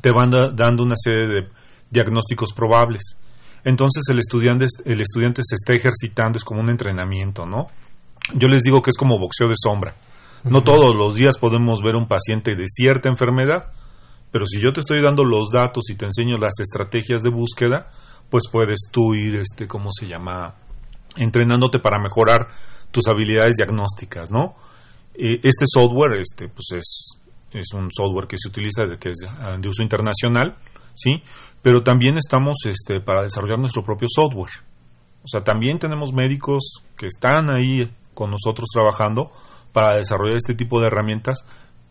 te van dando una serie de diagnósticos probables. Entonces el estudiante, el estudiante se está ejercitando, es como un entrenamiento, ¿no? Yo les digo que es como boxeo de sombra. No todos los días podemos ver un paciente de cierta enfermedad, pero si yo te estoy dando los datos y te enseño las estrategias de búsqueda, pues puedes tú ir, este, ¿cómo se llama? Entrenándote para mejorar tus habilidades diagnósticas, ¿no? Eh, este software, este, pues es, es un software que se utiliza, que es ah, de uso internacional, ¿sí? Pero también estamos, este, para desarrollar nuestro propio software. O sea, también tenemos médicos que están ahí con nosotros trabajando para desarrollar este tipo de herramientas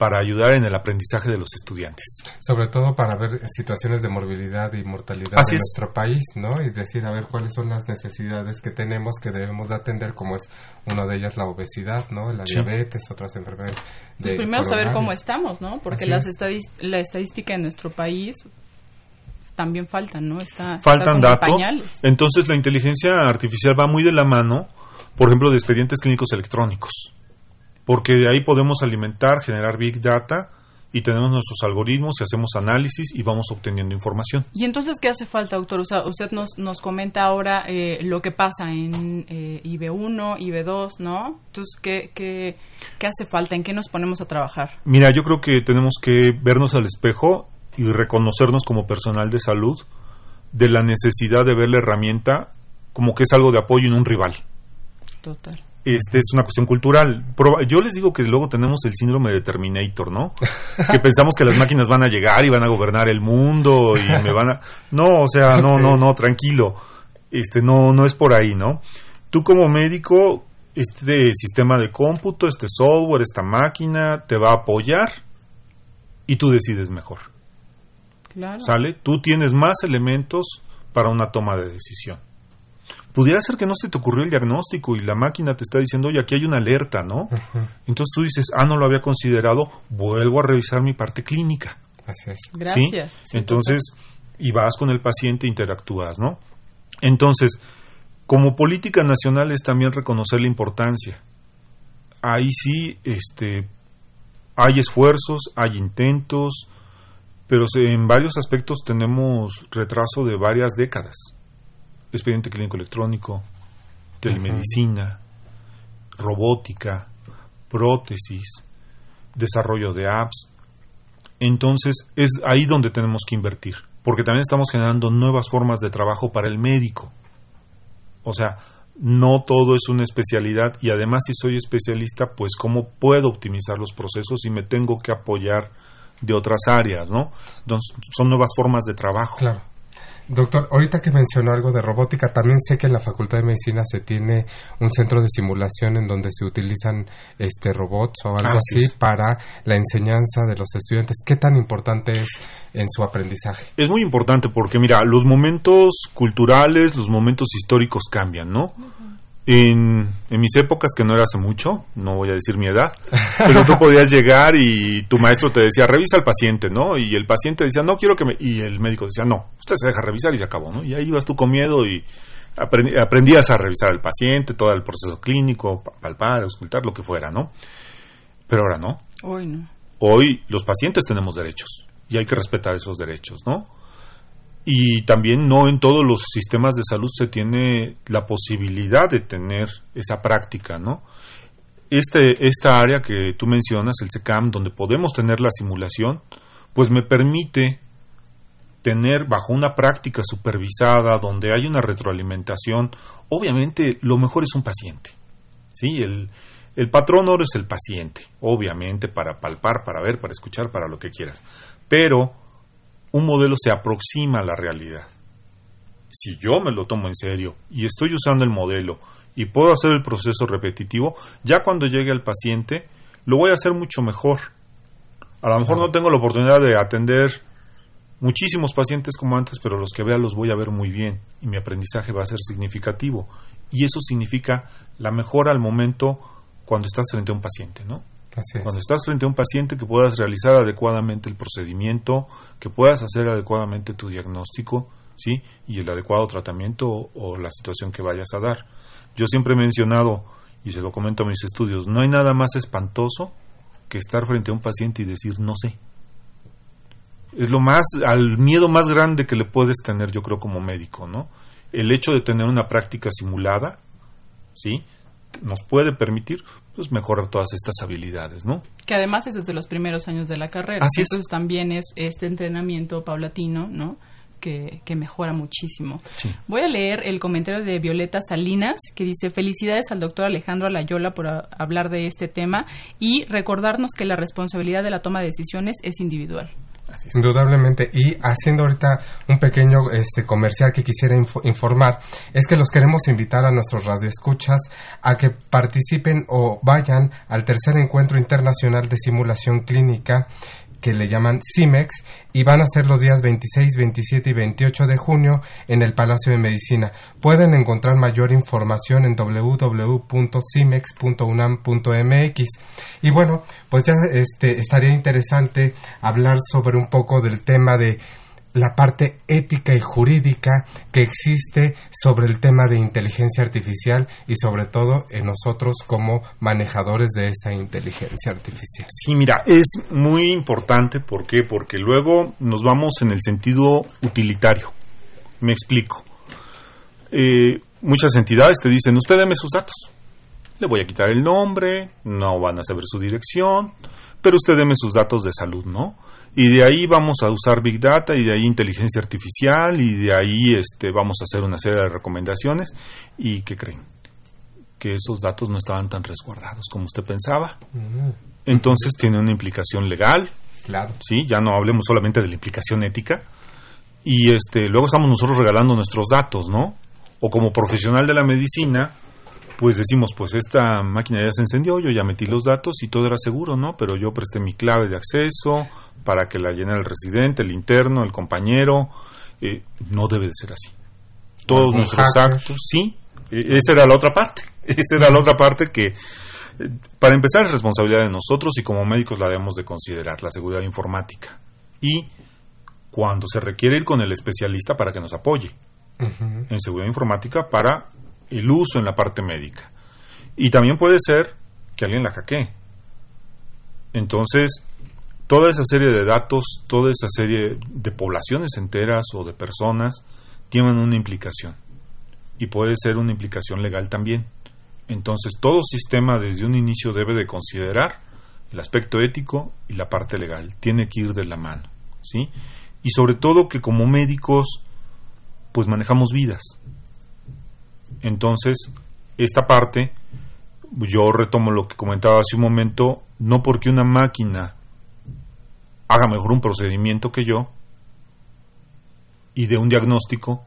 para ayudar en el aprendizaje de los estudiantes. Sobre todo para ver situaciones de morbilidad y mortalidad en nuestro país, ¿no? Y decir, a ver, cuáles son las necesidades que tenemos que debemos de atender, como es una de ellas la obesidad, ¿no? La diabetes, otras enfermedades. De primero saber cómo estamos, ¿no? Porque las la estadística en nuestro país también faltan, ¿no? Está, Faltan datos. Entonces la inteligencia artificial va muy de la mano, por ejemplo, de expedientes clínicos electrónicos porque de ahí podemos alimentar, generar big data y tenemos nuestros algoritmos y hacemos análisis y vamos obteniendo información. ¿Y entonces qué hace falta, doctor? usted nos, nos comenta ahora eh, lo que pasa en eh, IB1, IB2, ¿no? Entonces, ¿qué, ¿qué, qué hace falta? ¿En qué nos ponemos a trabajar? Mira, yo creo que tenemos que vernos al espejo y reconocernos como personal de salud de la necesidad de ver la herramienta como que es algo de apoyo en un rival. Total este es una cuestión cultural. Yo les digo que luego tenemos el síndrome de Terminator, ¿no? que pensamos que las máquinas van a llegar y van a gobernar el mundo y me van a No, o sea, no, no, no, tranquilo. Este no no es por ahí, ¿no? Tú como médico este sistema de cómputo, este software, esta máquina te va a apoyar y tú decides mejor. Claro. ¿Sale? Tú tienes más elementos para una toma de decisión pudiera ser que no se te ocurrió el diagnóstico y la máquina te está diciendo, oye, aquí hay una alerta, ¿no? Entonces tú dices, ah, no lo había considerado, vuelvo a revisar mi parte clínica. Así es. Gracias. Entonces, y vas con el paciente, interactúas, ¿no? Entonces, como política nacional es también reconocer la importancia. Ahí sí, este, hay esfuerzos, hay intentos, pero en varios aspectos tenemos retraso de varias décadas expediente clínico electrónico, telemedicina, robótica, prótesis, desarrollo de apps. Entonces es ahí donde tenemos que invertir, porque también estamos generando nuevas formas de trabajo para el médico. O sea, no todo es una especialidad y además si soy especialista, pues cómo puedo optimizar los procesos y me tengo que apoyar de otras áreas, ¿no? Entonces, son nuevas formas de trabajo. Claro. Doctor, ahorita que mencionó algo de robótica, también sé que en la Facultad de Medicina se tiene un centro de simulación en donde se utilizan este robots o algo así para la enseñanza de los estudiantes. ¿Qué tan importante es en su aprendizaje? Es muy importante porque, mira, los momentos culturales, los momentos históricos cambian, ¿no? En, en, mis épocas, que no era hace mucho, no voy a decir mi edad, <laughs> pero tú podías llegar y tu maestro te decía, revisa al paciente, ¿no? Y el paciente decía, no quiero que me... Y el médico decía, no, usted se deja revisar y se acabó, ¿no? Y ahí ibas tú con miedo y aprendías a revisar al paciente, todo el proceso clínico, palpar, auscultar, lo que fuera, ¿no? Pero ahora no. Hoy no. Hoy los pacientes tenemos derechos y hay que respetar esos derechos, ¿no? Y también no en todos los sistemas de salud se tiene la posibilidad de tener esa práctica, ¿no? Este, esta área que tú mencionas, el SECAM, donde podemos tener la simulación, pues me permite tener bajo una práctica supervisada, donde hay una retroalimentación, obviamente lo mejor es un paciente. ¿sí? El, el patrón oro es el paciente, obviamente, para palpar, para ver, para escuchar, para lo que quieras. Pero un modelo se aproxima a la realidad. Si yo me lo tomo en serio y estoy usando el modelo y puedo hacer el proceso repetitivo, ya cuando llegue al paciente lo voy a hacer mucho mejor. A lo mejor no tengo la oportunidad de atender muchísimos pacientes como antes, pero los que vea los voy a ver muy bien y mi aprendizaje va a ser significativo. Y eso significa la mejora al momento cuando estás frente a un paciente, ¿no? Cuando estás frente a un paciente que puedas realizar adecuadamente el procedimiento, que puedas hacer adecuadamente tu diagnóstico, ¿sí? Y el adecuado tratamiento o, la situación que vayas a dar. Yo siempre he mencionado, y se lo comento a mis estudios, no hay nada más espantoso que estar frente a un paciente y decir no sé. Es lo más, al miedo más grande que le puedes tener, yo creo, como médico, ¿no? El hecho de tener una práctica simulada, ¿sí? Nos puede permitir pues mejorar todas estas habilidades, ¿no? Que además es desde los primeros años de la carrera. Así Entonces también es este entrenamiento paulatino, ¿no? Que, que, mejora muchísimo. Voy a leer el comentario de Violeta Salinas, que dice, felicidades al doctor Alejandro Alayola por hablar de este tema y recordarnos que la responsabilidad de la toma de decisiones es individual. Indudablemente. Y haciendo ahorita un pequeño este, comercial que quisiera informar, es que los queremos invitar a nuestros radioescuchas a que participen o vayan al tercer encuentro internacional de simulación clínica que le llaman CIMEX y van a ser los días 26, 27 y 28 de junio en el Palacio de Medicina. Pueden encontrar mayor información en www.cimex.unam.mx. Y bueno, pues ya este, estaría interesante hablar sobre un poco del tema de la parte ética y jurídica que existe sobre el tema de inteligencia artificial y sobre todo en nosotros como manejadores de esa inteligencia artificial. Sí, mira, es muy importante, ¿por qué? Porque luego nos vamos en el sentido utilitario. Me explico. Eh, muchas entidades te dicen, usted deme sus datos. Le voy a quitar el nombre, no van a saber su dirección, pero usted deme sus datos de salud, ¿no? Y de ahí vamos a usar Big Data y de ahí inteligencia artificial y de ahí este, vamos a hacer una serie de recomendaciones y ¿qué creen? Que esos datos no estaban tan resguardados como usted pensaba. Mm. Entonces tiene una implicación legal. Claro. Sí, ya no hablemos solamente de la implicación ética. Y este, luego estamos nosotros regalando nuestros datos, ¿no? O como profesional de la medicina, pues decimos, pues esta máquina ya se encendió, yo ya metí los datos y todo era seguro, ¿no? Pero yo presté mi clave de acceso para que la llene el residente, el interno, el compañero. Eh, no debe de ser así. Todos nuestros actos, sí, e, esa era la otra parte. <laughs> Esa era la otra parte que, eh, para empezar, es responsabilidad de nosotros y como médicos la debemos de considerar, la seguridad informática. Y cuando se requiere ir con el especialista para que nos apoye en seguridad informática para el uso en la parte médica. Y también puede ser que alguien la hackee. Entonces, toda esa serie de datos, toda esa serie de poblaciones enteras o de personas tienen una implicación. Y puede ser una implicación legal también. Entonces, todo sistema desde un inicio debe de considerar el aspecto ético y la parte legal. Tiene que ir de la mano, ¿sí? Y sobre todo que como médicos, pues manejamos vidas. Entonces, esta parte, yo retomo lo que comentaba hace un momento, no porque una máquina haga mejor un procedimiento que yo, y de un diagnóstico,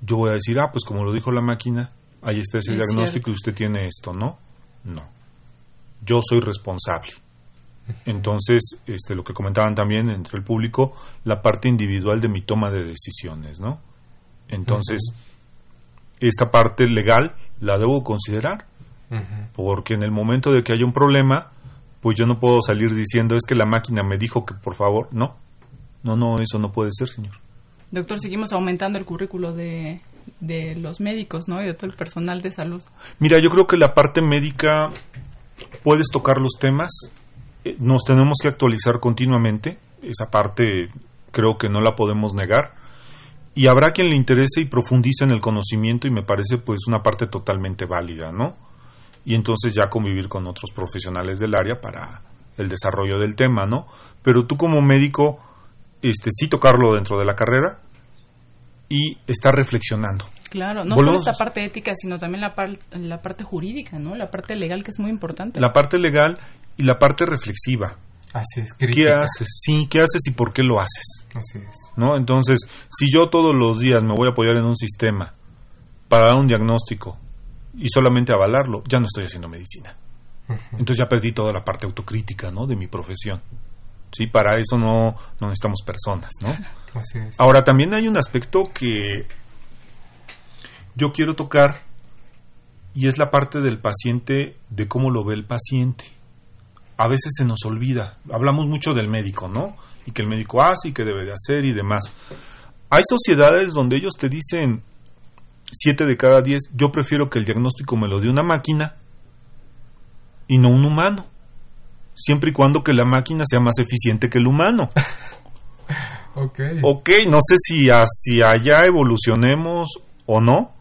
yo voy a decir, ah, pues como lo dijo la máquina, ahí está ese Es diagnóstico y usted tiene esto, ¿no? No. Yo soy responsable. Entonces, este, lo que comentaban también entre el público, la parte individual de mi toma de decisiones, ¿no? Entonces, esta parte legal la debo considerar, porque en el momento de que haya un problema, pues yo no puedo salir diciendo es que la máquina me dijo que por favor, no, no, no, eso no puede ser, señor. Doctor, seguimos aumentando el currículo de, de los médicos, ¿no? Y de todo el personal de salud. Mira, yo creo que la parte médica puedes tocar los temas, eh, nos tenemos que actualizar continuamente, esa parte creo que no la podemos negar, y habrá quien le interese y profundice en el conocimiento y me parece pues una parte totalmente válida, ¿no? Y entonces ya convivir con otros profesionales del área para el desarrollo del tema, ¿no? Pero tú como médico, este sí tocarlo dentro de la carrera y estar reflexionando. Claro, no Volvemos- solo esta parte ética, sino también la, par- la parte jurídica, ¿no? La parte legal que es muy importante. La parte legal y la parte reflexiva. Así es, ¿Qué haces? Sí, ¿qué haces y por qué lo haces? Así es. ¿No? Entonces, si yo todos los días me voy a apoyar en un sistema para dar un diagnóstico y solamente avalarlo, ya no estoy haciendo medicina. Entonces ya perdí toda la parte autocrítica, ¿no? De mi profesión. Sí, para eso no, no necesitamos personas, ¿no? Así es. Ahora, también hay un aspecto que yo quiero tocar y es la parte del paciente, de cómo lo ve el paciente. A veces se nos olvida. Hablamos mucho del médico, ¿no? Y que el médico hace y que debe de hacer y demás. Hay sociedades donde ellos te dicen, siete de cada diez, yo prefiero que el diagnóstico me lo dé una máquina y no un humano. Siempre y cuando que la máquina sea más eficiente que el humano. <laughs> Ok. Ok, no sé si hacia allá evolucionemos o no,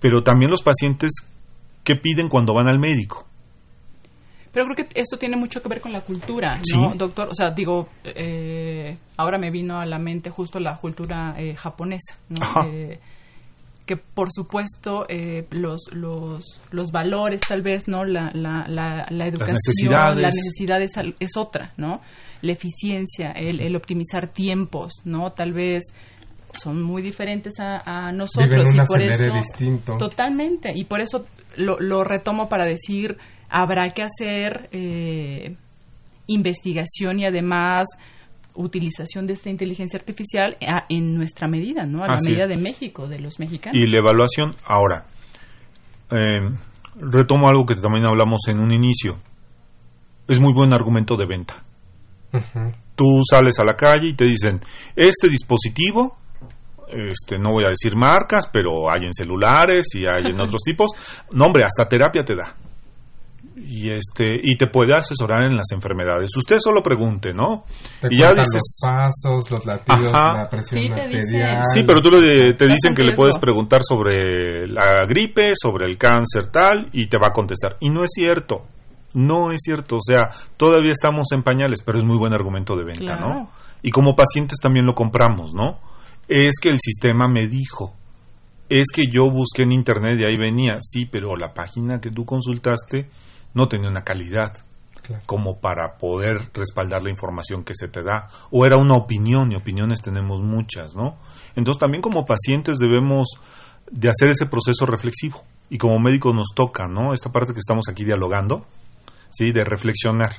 pero también los pacientes, ¿qué piden cuando van al médico? Pero creo que esto tiene mucho que ver con la cultura, ¿no, Sí. doctor? O sea, digo, eh, ahora me vino a la mente justo la cultura eh, japonesa, ¿no? Eh, que por supuesto eh, los, los, los valores tal vez, ¿no? La, la, la, la educación, necesidades. la necesidad es, otra, ¿no? La eficiencia, el, el optimizar tiempos, ¿no? Tal vez son muy diferentes a, a nosotros Viven y por eso distinto. Totalmente, y por eso lo, lo retomo para decir, habrá que hacer eh, investigación y además utilización de esta inteligencia artificial a- en nuestra medida, ¿no? A la Así medida es. de México, de los mexicanos. Y la evaluación, ahora, eh, retomo algo que también hablamos en un inicio. Es muy buen argumento de venta. Tú sales a la calle y te dicen, este dispositivo, este, no voy a decir marcas, pero hay en celulares y hay en <laughs> otros tipos. No, hombre, hasta terapia te da. Y este y te puede asesorar en las enfermedades. Usted solo pregunte, ¿no? Te y ya dices, los pasos, los latidos, Ajá. la presión Sí, te arterial. Sí, pero tú le- te dicen en que le puedes preguntar sobre la gripe, sobre el cáncer tal, y te va a contestar. Y no es cierto, no es cierto. O sea, todavía estamos en pañales, pero es muy buen argumento de venta, Claro. ¿no? Y como pacientes también lo compramos, ¿no? Es que el sistema me dijo, es que yo busqué en internet y ahí venía, sí, pero la página que tú consultaste no tenía una calidad Claro. como para poder respaldar la información que se te da. O era una opinión, y opiniones tenemos muchas, ¿no? Entonces también como pacientes debemos de hacer ese proceso reflexivo. Y como médico nos toca, ¿no? Esta parte que estamos aquí dialogando, ¿sí? De reflexionar.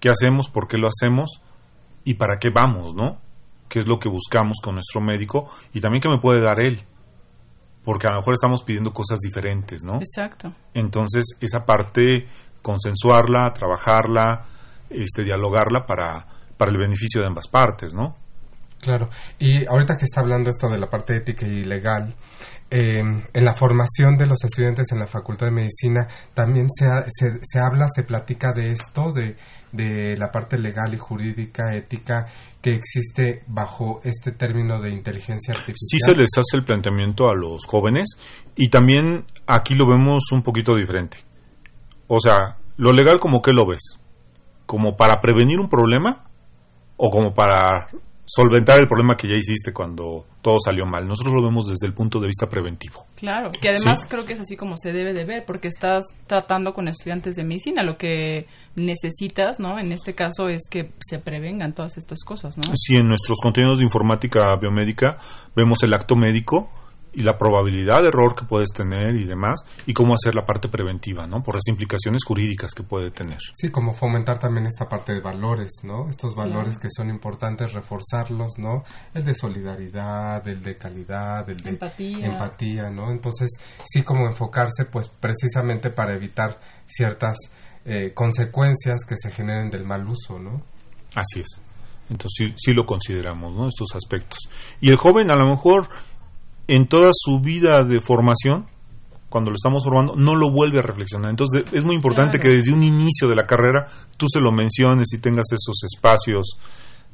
¿Qué hacemos? ¿Por qué lo hacemos? ¿Y para qué vamos, no? ¿Qué es lo que buscamos con nuestro médico? Y también qué me puede dar él. Porque a lo mejor estamos pidiendo cosas diferentes, ¿no? Exacto. Entonces, esa parte, consensuarla, trabajarla, este, dialogarla para, para el beneficio de ambas partes, ¿no? Claro. Y ahorita que está hablando esto de la parte ética y legal, eh, en la formación de los estudiantes en la Facultad de Medicina también se, se, se habla, se platica de esto, de, de la parte legal y jurídica, ética, que existe bajo este término de inteligencia Sí artificial. se les hace el planteamiento a los jóvenes y también aquí lo vemos un poquito diferente. O sea, lo legal como que lo ves? ¿Como para prevenir un problema o como para solventar el problema que ya hiciste cuando todo salió mal. Nosotros lo vemos desde el punto de vista preventivo. Claro, que además creo que es así como se debe de ver, porque estás tratando con estudiantes de medicina, lo que necesitas, ¿no? En este caso es que se prevengan todas estas cosas, ¿no? Sí, en nuestros contenidos de informática biomédica vemos el acto médico, y la probabilidad de error que puedes tener y demás, y cómo hacer la parte preventiva, ¿no? Por las implicaciones jurídicas que puede tener. Sí, como fomentar también esta parte de valores, ¿no? Estos valores que son importantes, reforzarlos, ¿no? El de solidaridad, el de calidad, el de empatía, empatía ¿no? Entonces, sí como enfocarse, pues precisamente para evitar ciertas eh, consecuencias que se generen del mal uso, ¿no? Así es. Entonces sí, sí, lo consideramos, ¿no? Estos aspectos. Y el joven a lo mejor en toda su vida de formación, cuando lo estamos formando, no lo vuelve a reflexionar. Entonces es muy importante que desde un inicio de la carrera tú se lo menciones y tengas esos espacios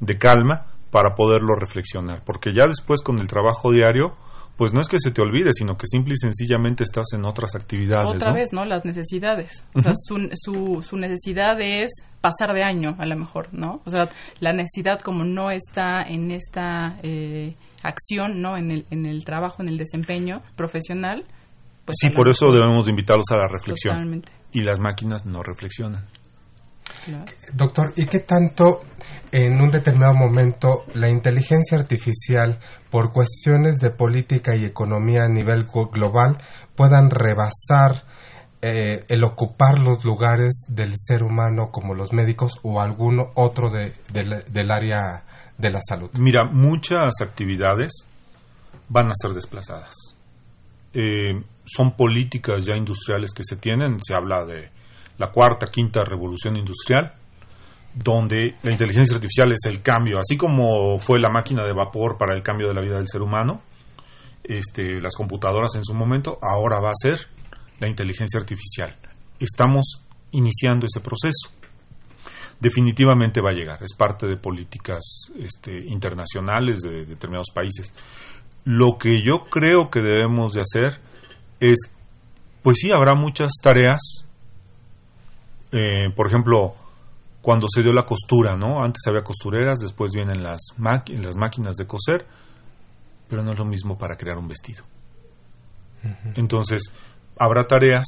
de calma para poderlo reflexionar. Porque ya después con el trabajo diario, pues no es que se te olvide, sino que simple y sencillamente estás en otras actividades. Otra vez, ¿no? Las necesidades. O sea, su, su, su, necesidad es pasar de año, a lo mejor, ¿no? O sea, la necesidad como no está en esta... Eh, acción ¿no? en, el, en el trabajo, en el desempeño profesional. Pues sí, por eso debemos invitarlos a la reflexión. Y las máquinas no reflexionan. Doctor, ¿y qué tanto en un determinado momento la inteligencia artificial, por cuestiones de política y economía a nivel global, puedan rebasar eh, el ocupar los lugares del ser humano como los médicos o alguno otro de, del área de la salud? Mira, muchas actividades van a ser desplazadas. Eh, son políticas ya industriales que se tienen, se habla de la cuarta, quinta revolución industrial, donde la inteligencia artificial es el cambio, así como fue la máquina de vapor para el cambio de la vida del ser humano, este, las computadoras en su momento, ahora va a ser la inteligencia artificial. Estamos iniciando ese proceso definitivamente va a llegar. Es parte de políticas este, internacionales de, determinados países. Lo que yo creo que debemos de hacer es, pues sí, habrá muchas tareas. Eh, por ejemplo, cuando se dio la costura, ¿no? Antes había costureras, después vienen las, las máquinas de coser, pero no es lo mismo para crear un vestido. Entonces, habrá tareas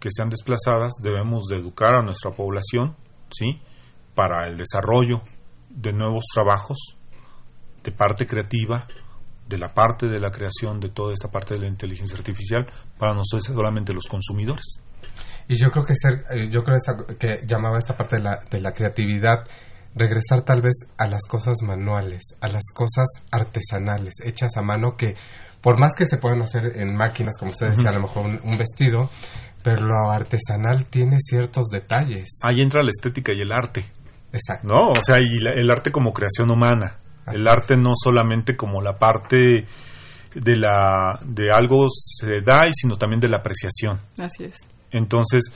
que sean desplazadas, debemos de educar a nuestra población, ¿sí? Para el desarrollo de nuevos trabajos, de parte creativa, de la parte de la creación de toda esta parte de la inteligencia artificial para nosotros solamente los consumidores. Y yo creo que ser, eh, yo creo que llamaba esta parte de la, de la creatividad regresar tal vez a las cosas manuales, a las cosas artesanales, hechas a mano que por más que se puedan hacer en máquinas, como usted decía, a lo mejor un, vestido, pero lo artesanal tiene ciertos detalles. Ahí entra la estética y el arte. Exacto. ¿No? O sea, y el arte como creación humana. el arte no solamente como la parte de la de algo se da, sino también de la apreciación. Así es. Entonces,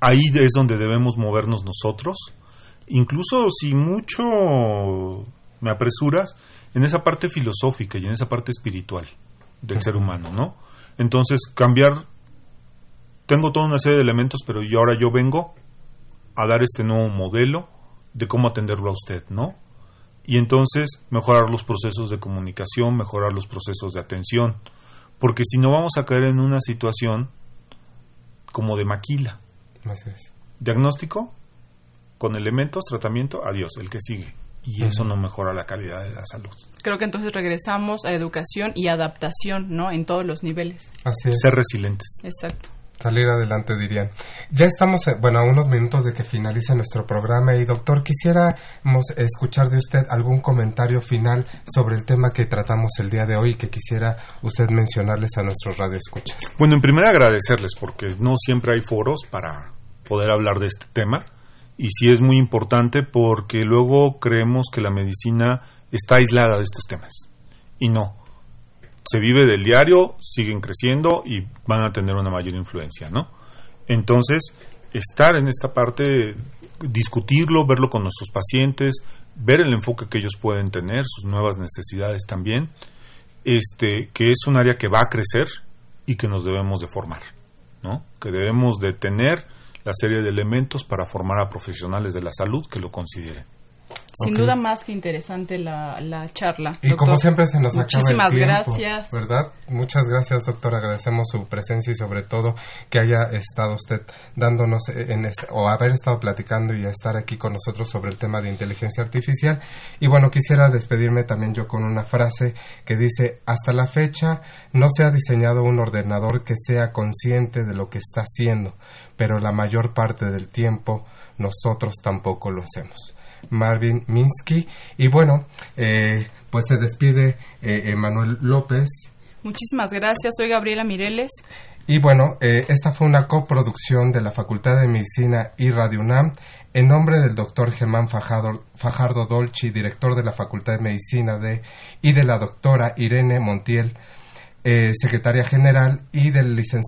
ahí es donde debemos movernos nosotros. Incluso si mucho me apresuras, en esa parte filosófica y en esa parte espiritual del ser humano, ¿no? Entonces, cambiar, tengo toda una serie de elementos, pero yo ahora yo vengo a dar este nuevo modelo de cómo atenderlo a usted, ¿no? Y entonces mejorar los procesos de comunicación, mejorar los procesos de atención, porque si no vamos a caer en una situación como de maquila. Diagnóstico, con elementos, tratamiento, adiós, el que sigue. Y eso no mejora la calidad de la salud. Creo que entonces regresamos a educación y adaptación, ¿no? En todos los niveles. Así es. Ser resilientes. Exacto salir adelante dirían. Ya estamos, eh, bueno, a unos minutos de que finalice nuestro programa y doctor, quisiéramos escuchar de usted algún comentario final sobre el tema que tratamos el día de hoy y que quisiera usted mencionarles a nuestros radioescuchas. Bueno, en primer agradecerles porque no siempre hay foros para poder hablar de este tema y sí es muy importante porque luego creemos que la medicina está aislada de estos temas y no se vive del diario, siguen creciendo y van a tener una mayor influencia, ¿no? Entonces, estar en esta parte, discutirlo, verlo con nuestros pacientes, ver el enfoque que ellos pueden tener, sus nuevas necesidades también, este, que es un área que va a crecer y que nos debemos de formar, ¿no? Que debemos de tener la serie de elementos para formar a profesionales de la salud que lo consideren. Sin duda más que interesante la, la charla. Y como siempre se nos acaba el tiempo. gracias. ¿Verdad? Muchas gracias, doctor. Agradecemos su presencia y sobre todo que haya estado usted dándonos en este, o haber estado platicando y estar aquí con nosotros sobre el tema de inteligencia artificial. Y bueno, quisiera despedirme también yo con una frase que dice, hasta la fecha no se ha diseñado un ordenador que sea consciente de lo que está haciendo, pero la mayor parte del tiempo nosotros tampoco lo hacemos. Marvin Minsky. Y bueno, eh, pues se despide eh, Emanuel López. Muchísimas gracias, soy Gabriela Mireles. Y bueno, eh, esta fue una coproducción de la Facultad de Medicina y Radio UNAM en nombre del doctor Germán Fajardo, Fajardo Dolci, director de la Facultad de Medicina de, y de la doctora Irene Montiel, secretaria general, y de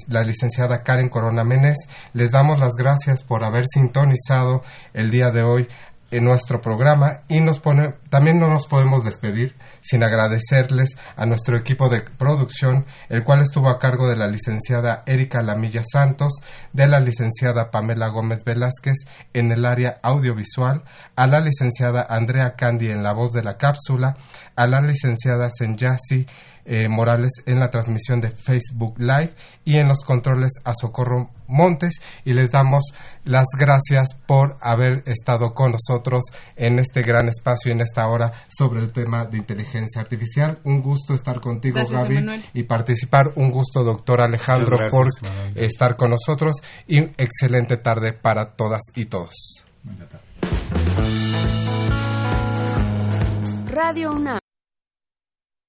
la licenciada Karen Corona Menes. Les damos las gracias por haber sintonizado el día de hoy en nuestro programa y nos pone, también no nos podemos despedir sin agradecerles a nuestro equipo de producción, el cual estuvo a cargo de la licenciada Erika Lamilla Santos, de la licenciada Pamela Gómez Velázquez en el área audiovisual, a la licenciada Andrea Candy en la voz de la cápsula, a la licenciada Senyasi eh, Morales en la transmisión de Facebook Live y en los controles a Socorro Montes y les damos las gracias por haber estado con nosotros en este gran espacio y en esta hora sobre el tema de inteligencia artificial. Un gusto estar contigo, Gaby, y participar. Un gusto, doctor Alejandro, por estar con nosotros y excelente tarde para todas y todos. Radio UNAM